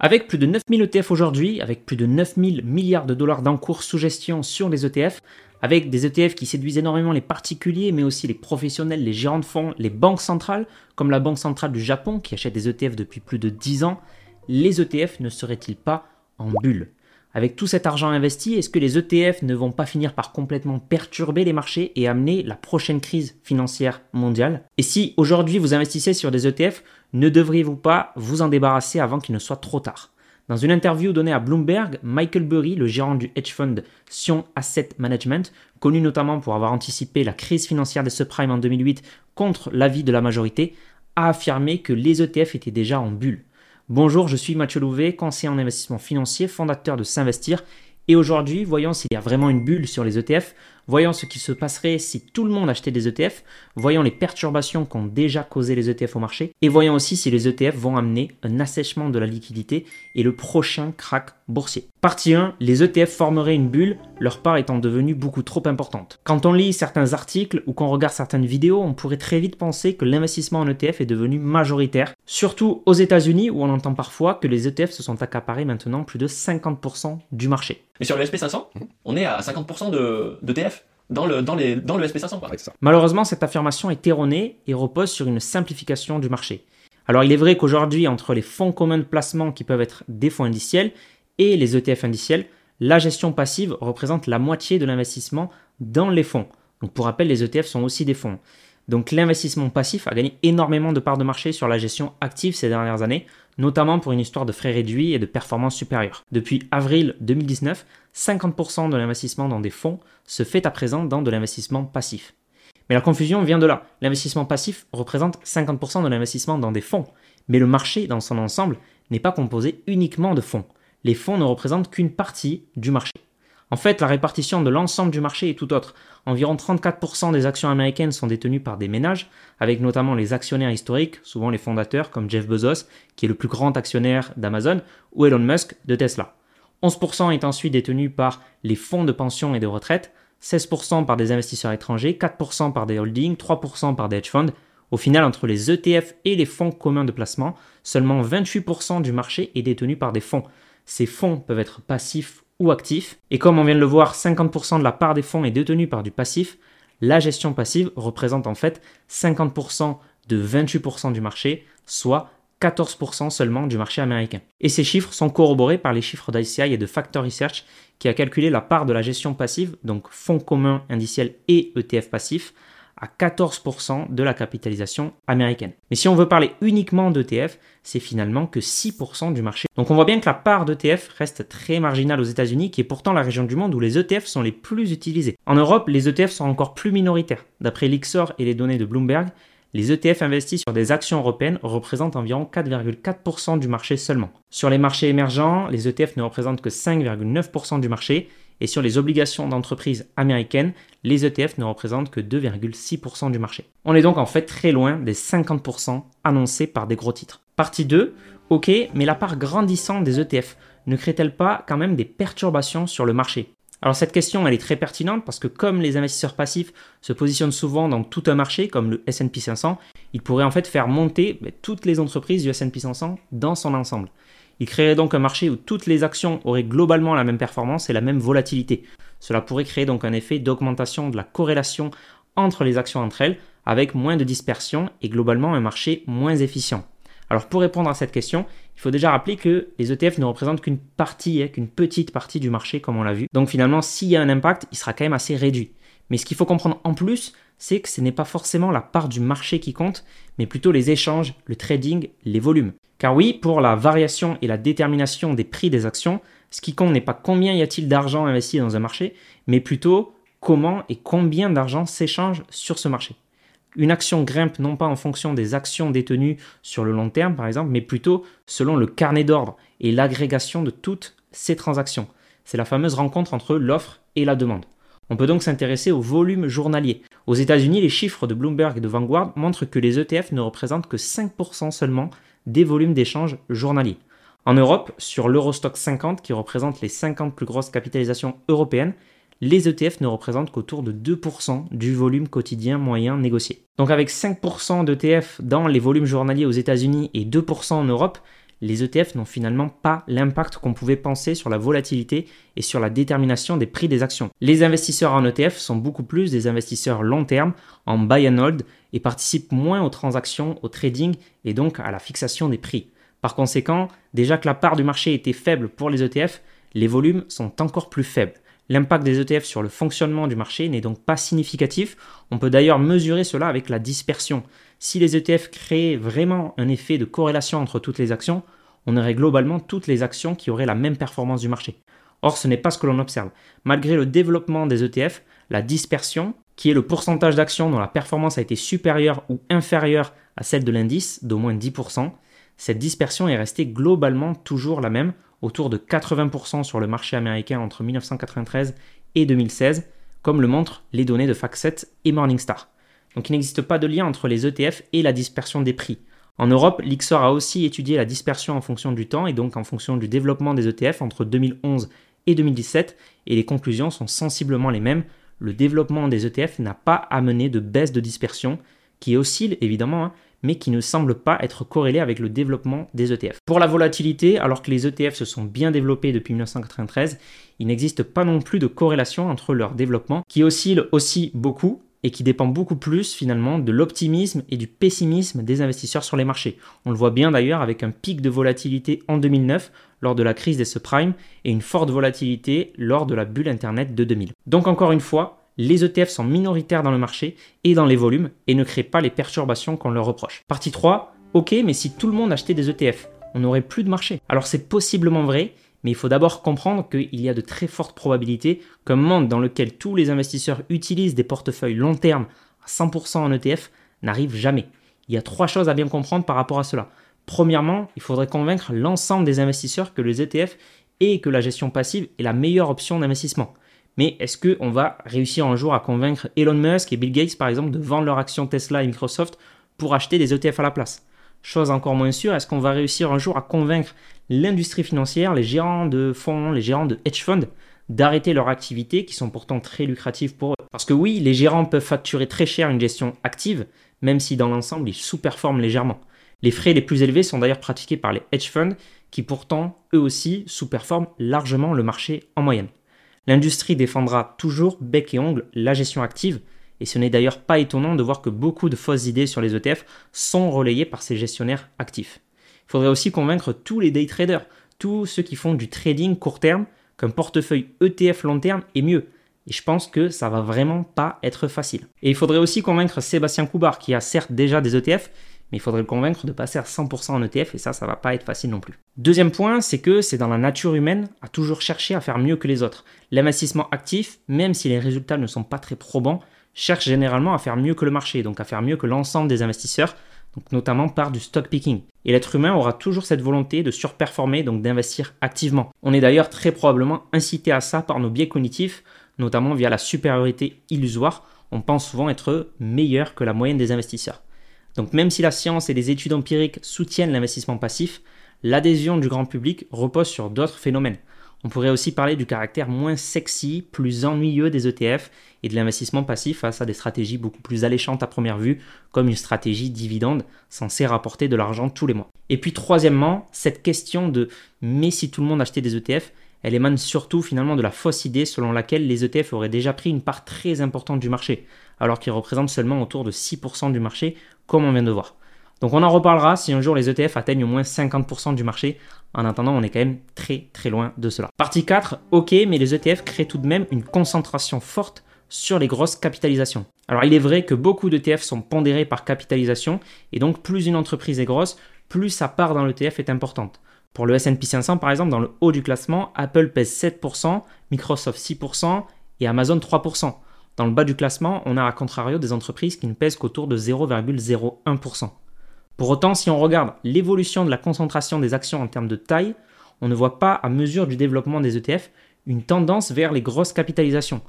Avec plus de 9000 ETF aujourd'hui, avec plus de 9000 milliards de dollars d'encours sous gestion sur les ETF, avec des ETF qui séduisent énormément les particuliers, mais aussi les professionnels, les gérants de fonds, les banques centrales, comme la Banque centrale du Japon qui achète des ETF depuis plus de 10 ans, les ETF ne seraient-ils pas en bulle? Avec tout cet argent investi, est-ce que les ETF ne vont pas finir par complètement perturber les marchés et amener la prochaine crise financière mondiale? Et si aujourd'hui vous investissez sur des ETF, ne devriez-vous pas vous en débarrasser avant qu'il ne soit trop tard? Dans une interview donnée à Bloomberg, Michael Burry, le gérant du hedge fund Sion Asset Management, connu notamment pour avoir anticipé la crise financière des subprimes en 2008 contre l'avis de la majorité, a affirmé que les ETF étaient déjà en bulle. Bonjour, je suis Mathieu Louvet, conseiller en investissement financier, fondateur de S'investir. Et aujourd'hui, voyons s'il y a vraiment une bulle sur les ETF Voyons ce qui se passerait si tout le monde achetait des ETF, voyons les perturbations qu'ont déjà causé les ETF au marché, et voyons aussi si les ETF vont amener un assèchement de la liquidité et le prochain crack boursier. Partie 1, les ETF formeraient une bulle, leur part étant devenue beaucoup trop importante. Quand on lit certains articles ou qu'on regarde certaines vidéos, on pourrait très vite penser que l'investissement en ETF est devenu majoritaire, surtout aux États-Unis où on entend parfois que les ETF se sont accaparés maintenant plus de 50% du marché. Mais sur le SP500, on est à 50% de dans le, dans, les, dans le SP500. Malheureusement, cette affirmation est erronée et repose sur une simplification du marché. Alors il est vrai qu'aujourd'hui, entre les fonds communs de placement qui peuvent être des fonds indiciels et les ETF indiciels, la gestion passive représente la moitié de l'investissement dans les fonds. Donc pour rappel, les ETF sont aussi des fonds. Donc l'investissement passif a gagné énormément de parts de marché sur la gestion active ces dernières années, notamment pour une histoire de frais réduits et de performance supérieure. Depuis avril 2019, 50% de l'investissement dans des fonds se fait à présent dans de l'investissement passif. Mais la confusion vient de là. L'investissement passif représente 50% de l'investissement dans des fonds, mais le marché dans son ensemble n'est pas composé uniquement de fonds. Les fonds ne représentent qu'une partie du marché. En fait, la répartition de l'ensemble du marché est tout autre. Environ 34% des actions américaines sont détenues par des ménages, avec notamment les actionnaires historiques, souvent les fondateurs comme Jeff Bezos, qui est le plus grand actionnaire d'Amazon, ou Elon Musk de Tesla. 11% est ensuite détenu par les fonds de pension et de retraite, 16% par des investisseurs étrangers, 4% par des holdings, 3% par des hedge funds. Au final, entre les ETF et les fonds communs de placement, seulement 28% du marché est détenu par des fonds. Ces fonds peuvent être passifs ou actif. Et comme on vient de le voir, 50% de la part des fonds est détenue par du passif. La gestion passive représente en fait 50% de 28% du marché, soit 14% seulement du marché américain. Et ces chiffres sont corroborés par les chiffres d'ICI et de Factor Research qui a calculé la part de la gestion passive, donc fonds communs indiciels et ETF passifs, à 14% de la capitalisation américaine. Mais si on veut parler uniquement d'ETF, c'est finalement que 6% du marché. Donc on voit bien que la part d'ETF reste très marginale aux États-Unis, qui est pourtant la région du monde où les ETF sont les plus utilisés. En Europe, les ETF sont encore plus minoritaires. D'après l'Ixor et les données de Bloomberg, les ETF investis sur des actions européennes représentent environ 4,4% du marché seulement. Sur les marchés émergents, les ETF ne représentent que 5,9% du marché et sur les obligations d'entreprises américaines, les ETF ne représentent que 2,6% du marché. On est donc en fait très loin des 50% annoncés par des gros titres. Partie 2, ok, mais la part grandissante des ETF ne crée-t-elle pas quand même des perturbations sur le marché? Alors cette question, elle est très pertinente parce que comme les investisseurs passifs se positionnent souvent dans tout un marché, comme le S&P 500, ils pourraient en fait faire monter toutes les entreprises du S&P 500 dans son ensemble. Il créerait donc un marché où toutes les actions auraient globalement la même performance et la même volatilité. Cela pourrait créer donc un effet d'augmentation de la corrélation entre les actions entre elles, avec moins de dispersion et globalement un marché moins efficient. Alors pour répondre à cette question, il faut déjà rappeler que les ETF ne représentent qu'une partie, hein, qu'une petite partie du marché comme on l'a vu. Donc finalement, s'il y a un impact, il sera quand même assez réduit. Mais ce qu'il faut comprendre en plus, c'est que ce n'est pas forcément la part du marché qui compte, mais plutôt les échanges, le trading, les volumes. Car oui, pour la variation et la détermination des prix des actions, ce qui compte n'est pas combien y a-t-il d'argent investi dans un marché, mais plutôt comment et combien d'argent s'échange sur ce marché. Une action grimpe non pas en fonction des actions détenues sur le long terme, par exemple, mais plutôt selon le carnet d'ordre et l'agrégation de toutes ces transactions. C'est la fameuse rencontre entre l'offre et la demande. On peut donc s'intéresser au volume journalier. Aux États-Unis, les chiffres de Bloomberg et de Vanguard montrent que les ETF ne représentent que 5% seulement des volumes d'échange journaliers. En Europe, sur l'Eurostock 50, qui représente les 50 plus grosses capitalisations européennes, les ETF ne représentent qu'autour de 2% du volume quotidien moyen négocié. Donc avec 5% d'ETF dans les volumes journaliers aux États-Unis et 2% en Europe, les ETF n'ont finalement pas l'impact qu'on pouvait penser sur la volatilité et sur la détermination des prix des actions. Les investisseurs en ETF sont beaucoup plus des investisseurs long terme, en buy and hold, et participent moins aux transactions, au trading et donc à la fixation des prix. Par conséquent, déjà que la part du marché était faible pour les ETF, les volumes sont encore plus faibles. L'impact des ETF sur le fonctionnement du marché n'est donc pas significatif. On peut d'ailleurs mesurer cela avec la dispersion. Si les ETF créaient vraiment un effet de corrélation entre toutes les actions, on aurait globalement toutes les actions qui auraient la même performance du marché. Or, ce n'est pas ce que l'on observe. Malgré le développement des ETF, la dispersion, qui est le pourcentage d'actions dont la performance a été supérieure ou inférieure à celle de l'indice, d'au moins 10%, cette dispersion est restée globalement toujours la même autour de 80% sur le marché américain entre 1993 et 2016, comme le montrent les données de FactSet et Morningstar. Donc il n'existe pas de lien entre les ETF et la dispersion des prix. En Europe, l'IXOR a aussi étudié la dispersion en fonction du temps et donc en fonction du développement des ETF entre 2011 et 2017, et les conclusions sont sensiblement les mêmes. Le développement des ETF n'a pas amené de baisse de dispersion, qui oscille évidemment, hein, mais qui ne semble pas être corrélé avec le développement des ETF. Pour la volatilité, alors que les ETF se sont bien développés depuis 1993, il n'existe pas non plus de corrélation entre leur développement, qui oscille aussi beaucoup et qui dépend beaucoup plus finalement de l'optimisme et du pessimisme des investisseurs sur les marchés. On le voit bien d'ailleurs avec un pic de volatilité en 2009 lors de la crise des subprimes et une forte volatilité lors de la bulle Internet de 2000. Donc encore une fois, les ETF sont minoritaires dans le marché et dans les volumes et ne créent pas les perturbations qu'on leur reproche. Partie 3, ok, mais si tout le monde achetait des ETF, on n'aurait plus de marché. Alors c'est possiblement vrai, mais il faut d'abord comprendre qu'il y a de très fortes probabilités qu'un monde dans lequel tous les investisseurs utilisent des portefeuilles long terme à 100% en ETF n'arrive jamais. Il y a trois choses à bien comprendre par rapport à cela. Premièrement, il faudrait convaincre l'ensemble des investisseurs que les ETF et que la gestion passive est la meilleure option d'investissement. Mais est-ce qu'on va réussir un jour à convaincre Elon Musk et Bill Gates, par exemple, de vendre leurs actions Tesla et Microsoft pour acheter des ETF à la place? Chose encore moins sûre, est-ce qu'on va réussir un jour à convaincre l'industrie financière, les gérants de fonds, les gérants de hedge funds, d'arrêter leurs activités qui sont pourtant très lucratives pour eux? Parce que oui, les gérants peuvent facturer très cher une gestion active, même si dans l'ensemble ils sous-performent légèrement. Les frais les plus élevés sont d'ailleurs pratiqués par les hedge funds, qui pourtant, eux aussi, sous-performent largement le marché en moyenne. L'industrie défendra toujours bec et ongle la gestion active, et ce n'est d'ailleurs pas étonnant de voir que beaucoup de fausses idées sur les ETF sont relayées par ces gestionnaires actifs. Il faudrait aussi convaincre tous les day traders, tous ceux qui font du trading court terme, qu'un portefeuille ETF long terme est mieux. Et je pense que ça va vraiment pas être facile. Et il faudrait aussi convaincre Sébastien Coubard, qui a certes déjà des ETF, mais il faudrait le convaincre de passer à 100% en ETF et ça, ça va pas être facile non plus. Deuxième point, c'est que c'est dans la nature humaine à toujours chercher à faire mieux que les autres. L'investissement actif, même si les résultats ne sont pas très probants, cherche généralement à faire mieux que le marché, donc à faire mieux que l'ensemble des investisseurs, notamment par du stock picking. Et l'être humain aura toujours cette volonté de surperformer, donc d'investir activement. On est d'ailleurs très probablement incité à ça par nos biais cognitifs, notamment via la supériorité illusoire. On pense souvent être meilleur que la moyenne des investisseurs. Donc même si la science et les études empiriques soutiennent l'investissement passif, l'adhésion du grand public repose sur d'autres phénomènes. On pourrait aussi parler du caractère moins sexy, plus ennuyeux des ETF et de l'investissement passif face à des stratégies beaucoup plus alléchantes à première vue, comme une stratégie dividende censée rapporter de l'argent tous les mois. Et puis troisièmement, cette question de mais si tout le monde achetait des ETF, elle émane surtout finalement de la fausse idée selon laquelle les ETF auraient déjà pris une part très importante du marché, alors qu'ils représentent seulement autour de 6% du marché, comme on vient de voir. Donc on en reparlera si un jour les ETF atteignent au moins 50% du marché. En attendant, on est quand même très très loin de cela. Partie 4, ok, mais les ETF créent tout de même une concentration forte sur les grosses capitalisations. Alors il est vrai que beaucoup d'ETF sont pondérés par capitalisation, et donc plus une entreprise est grosse, plus sa part dans l'ETF est importante. Pour le SP 500, par exemple, dans le haut du classement, Apple pèse 7%, Microsoft 6% et Amazon 3%. Dans le bas du classement, on a à contrario des entreprises qui ne pèsent qu'autour de 0,01%. Pour autant, si on regarde l'évolution de la concentration des actions en termes de taille, on ne voit pas, à mesure du développement des ETF, une tendance vers les grosses capitalisations.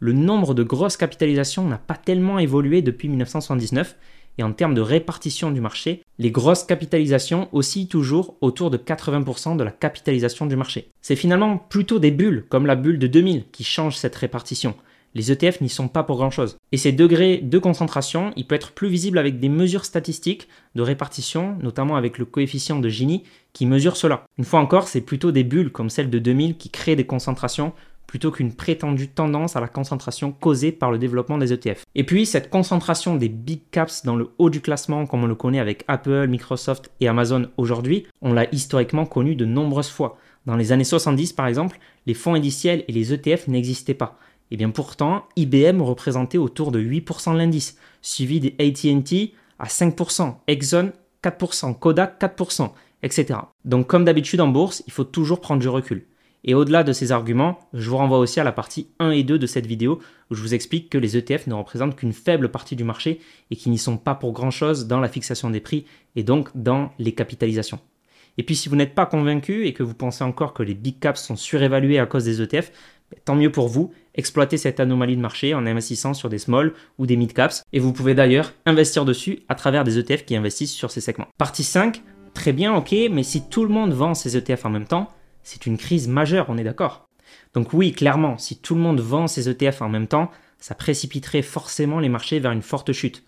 Le nombre de grosses capitalisations n'a pas tellement évolué depuis 1979 et en termes de répartition du marché, les grosses capitalisations oscillent toujours autour de 80% de la capitalisation du marché. C'est finalement plutôt des bulles, comme la bulle de 2000, qui changent cette répartition. Les ETF n'y sont pas pour grand-chose. Et ces degrés de concentration, il peut être plus visible avec des mesures statistiques de répartition, notamment avec le coefficient de Gini qui mesure cela. Une fois encore, c'est plutôt des bulles comme celle de 2000 qui créent des concentrations plutôt qu'une prétendue tendance à la concentration causée par le développement des ETF. Et puis, cette concentration des big caps dans le haut du classement, comme on le connaît avec Apple, Microsoft et Amazon aujourd'hui, on l'a historiquement connu de nombreuses fois. Dans les années 70, par exemple, les fonds indiciels et les ETF n'existaient pas. Et eh bien pourtant, IBM représentait autour de 8% de l'indice, suivi des AT&T à 5%, Exxon 4%, Kodak 4%, etc. Donc comme d'habitude en bourse, il faut toujours prendre du recul. Et au-delà de ces arguments, je vous renvoie aussi à la partie 1 et 2 de cette vidéo où je vous explique que les ETF ne représentent qu'une faible partie du marché et qu'ils n'y sont pas pour grand-chose dans la fixation des prix et donc dans les capitalisations. Et puis si vous n'êtes pas convaincu et que vous pensez encore que les big caps sont surévalués à cause des ETF, ben, tant mieux pour vous, exploitez cette anomalie de marché en investissant sur des small ou des mid caps et vous pouvez d'ailleurs investir dessus à travers des ETF qui investissent sur ces segments. Partie 5, très bien, ok, mais si tout le monde vend ses ETF en même temps, c'est une crise majeure, on est d'accord. Donc oui, clairement, si tout le monde vend ses ETF en même temps, ça précipiterait forcément les marchés vers une forte chute.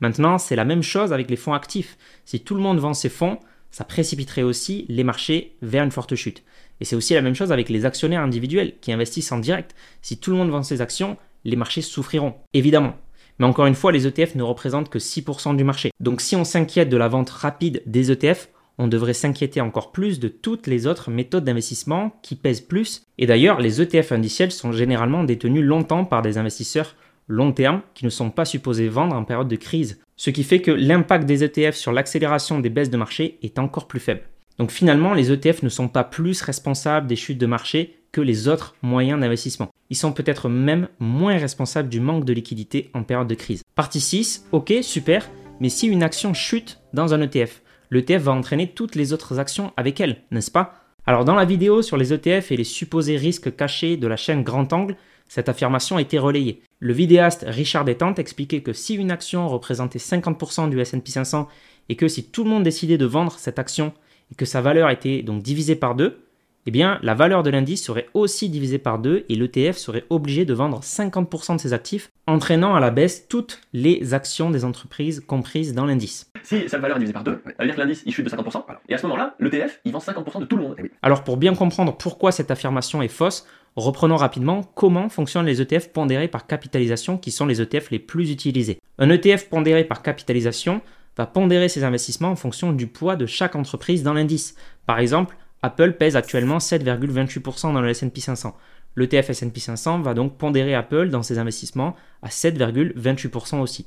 Maintenant, c'est la même chose avec les fonds actifs. Si tout le monde vend ses fonds, ça précipiterait aussi les marchés vers une forte chute. Et c'est aussi la même chose avec les actionnaires individuels qui investissent en direct. Si tout le monde vend ses actions, les marchés souffriront, évidemment. Mais encore une fois, les ETF ne représentent que 6% du marché. Donc si on s'inquiète de la vente rapide des ETF, on devrait s'inquiéter encore plus de toutes les autres méthodes d'investissement qui pèsent plus. Et d'ailleurs, les ETF indiciels sont généralement détenus longtemps par des investisseurs long terme qui ne sont pas supposés vendre en période de crise. Ce qui fait que l'impact des ETF sur l'accélération des baisses de marché est encore plus faible. Donc finalement, les ETF ne sont pas plus responsables des chutes de marché que les autres moyens d'investissement. Ils sont peut-être même moins responsables du manque de liquidité en période de crise. Partie 6, ok, super, mais si une action chute dans un ETF, l'ETF va entraîner toutes les autres actions avec elle, n'est-ce pas? Alors dans la vidéo sur les ETF et les supposés risques cachés de la chaîne Grand Angle, cette affirmation a été relayée. Le vidéaste Richard Détente expliquait que si une action représentait 50% du S&P 500 et que si tout le monde décidait de vendre cette action et que sa valeur était donc divisée par deux, eh bien la valeur de l'indice serait aussi divisée par deux et l'ETF serait obligé de vendre 50% de ses actifs, entraînant à la baisse toutes les actions des entreprises comprises dans l'indice. Si cette valeur est divisée par deux, ça veut dire que l'indice il chute de 50%, et à ce moment-là, l'ETF il vend 50% de tout le monde. Eh Alors pour bien comprendre pourquoi cette affirmation est fausse, reprenons rapidement comment fonctionnent les ETF pondérés par capitalisation qui sont les ETF les plus utilisés. Un ETF pondéré par capitalisation va pondérer ses investissements en fonction du poids de chaque entreprise dans l'indice. Par exemple, Apple pèse actuellement 7,28% dans le S&P 500. L'ETF S&P 500 va donc pondérer Apple dans ses investissements à 7,28% aussi.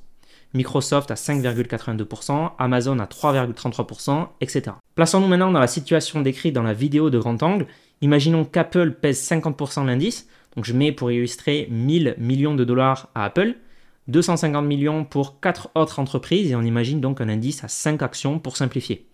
Microsoft à 5,82%, Amazon à 3,33%, etc. Plaçons-nous maintenant dans la situation décrite dans la vidéo de grand angle. Imaginons qu'Apple pèse 50% de l'indice, donc je mets pour illustrer 1000 millions de dollars à Apple, 250 millions pour 4 autres entreprises et on imagine donc un indice à 5 actions pour simplifier.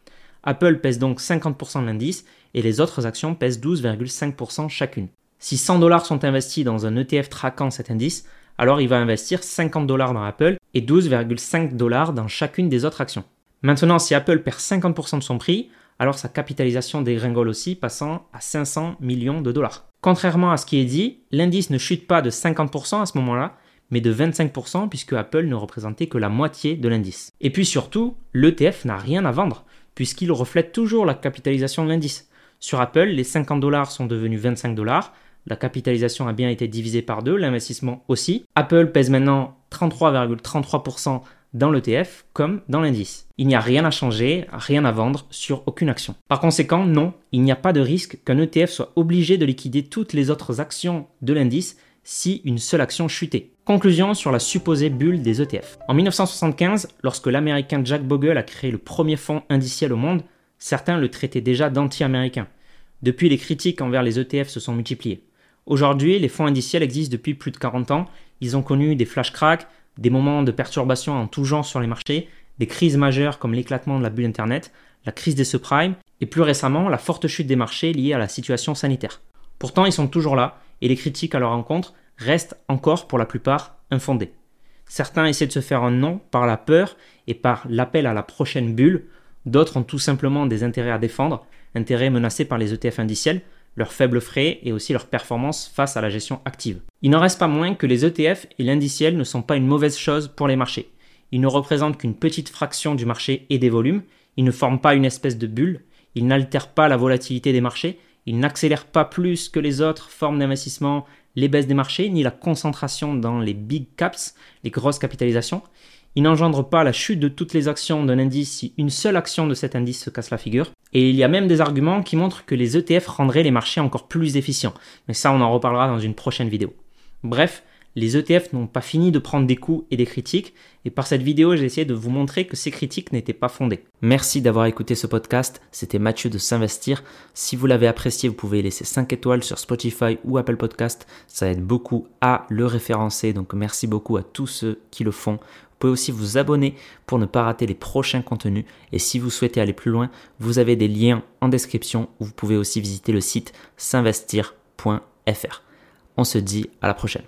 Apple pèse donc 50% de l'indice et les autres actions pèsent 12,5% chacune. Si 100 dollars sont investis dans un ETF traquant cet indice, alors il va investir 50 dollars dans Apple et 12,5 dollars dans chacune des autres actions. Maintenant, si Apple perd 50% de son prix, alors sa capitalisation dégringole aussi, passant à 500 millions de dollars. Contrairement à ce qui est dit, l'indice ne chute pas de 50% à ce moment-là, mais de 25% puisque Apple ne représentait que la moitié de l'indice. Et puis surtout, l'ETF n'a rien à vendre, puisqu'il reflète toujours la capitalisation de l'indice. Sur Apple, les 50 dollars sont devenus 25 dollars, la capitalisation a bien été divisée par deux, l'investissement aussi. Apple pèse maintenant 33,33% dans l'ETF comme dans l'indice. Il n'y a rien à changer, rien à vendre sur aucune action. Par conséquent, non, il n'y a pas de risque qu'un ETF soit obligé de liquider toutes les autres actions de l'indice si une seule action chutait. Conclusion sur la supposée bulle des ETF. En 1975, lorsque l'américain Jack Bogle a créé le premier fonds indiciel au monde, certains le traitaient déjà d'anti-américain. Depuis, les critiques envers les ETF se sont multipliées. Aujourd'hui, les fonds indiciels existent depuis plus de 40 ans. Ils ont connu des flash cracks, des moments de perturbation en tout genre sur les marchés, des crises majeures comme l'éclatement de la bulle Internet, la crise des subprimes et plus récemment la forte chute des marchés liée à la situation sanitaire. Pourtant, ils sont toujours là et les critiques à leur encontre restent encore pour la plupart infondées. Certains essaient de se faire un nom par la peur et par l'appel à la prochaine bulle, d'autres ont tout simplement des intérêts à défendre, intérêts menacés par les ETF indiciels, leurs faibles frais et aussi leur performance face à la gestion active. Il n'en reste pas moins que les ETF et l'indiciel ne sont pas une mauvaise chose pour les marchés. Ils ne représentent qu'une petite fraction du marché et des volumes, ils ne forment pas une espèce de bulle, ils n'altèrent pas la volatilité des marchés, ils n'accélèrent pas plus que les autres formes d'investissement les baisses des marchés, ni la concentration dans les big caps, les grosses capitalisations. Ils n'engendrent pas la chute de toutes les actions d'un indice si une seule action de cet indice se casse la figure. Et il y a même des arguments qui montrent que les ETF rendraient les marchés encore plus efficients. Mais ça, on en reparlera dans une prochaine vidéo. Bref, les ETF n'ont pas fini de prendre des coups et des critiques, et par cette vidéo, j'ai essayé de vous montrer que ces critiques n'étaient pas fondées. Merci d'avoir écouté ce podcast, c'était Mathieu de S'investir. Si vous l'avez apprécié, vous pouvez laisser 5 étoiles sur Spotify ou Apple Podcast, ça aide beaucoup à le référencer, donc merci beaucoup à tous ceux qui le font. Vous pouvez aussi vous abonner pour ne pas rater les prochains contenus, et si vous souhaitez aller plus loin, vous avez des liens en description vous pouvez aussi visiter le site s'investir.fr. On se dit à la prochaine.